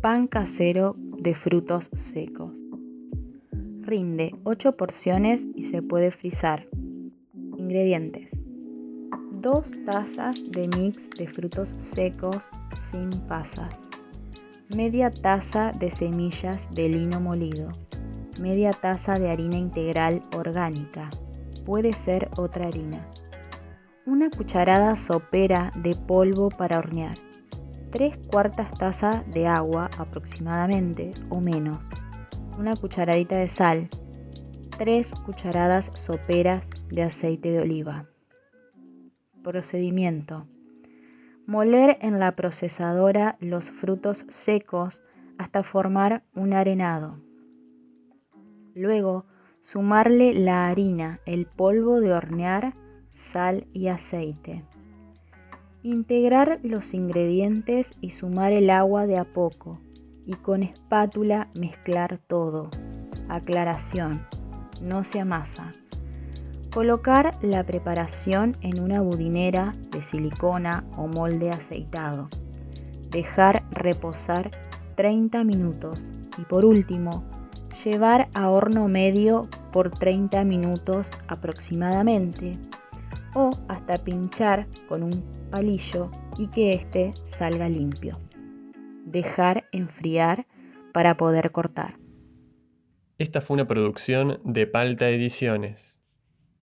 pan casero de frutos secos. Rinde 8 porciones y se puede frizar. Ingredientes. 2 tazas de mix de frutos secos sin pasas. Media taza de semillas de lino molido. Media taza de harina integral orgánica. Puede ser otra harina. Una cucharada sopera de polvo para hornear 3 cuartas tazas de agua aproximadamente o menos, una cucharadita de sal, 3 cucharadas soperas de aceite de oliva. Procedimiento. Moler en la procesadora los frutos secos hasta formar un arenado. Luego, sumarle la harina, el polvo de hornear, sal y aceite. Integrar los ingredientes y sumar el agua de a poco y con espátula mezclar todo. Aclaración, no se amasa. Colocar la preparación en una budinera de silicona o molde aceitado. Dejar reposar 30 minutos y por último, llevar a horno medio por 30 minutos aproximadamente o hasta pinchar con un palillo y que éste salga limpio. Dejar enfriar para poder cortar. Esta fue una producción de Palta Ediciones.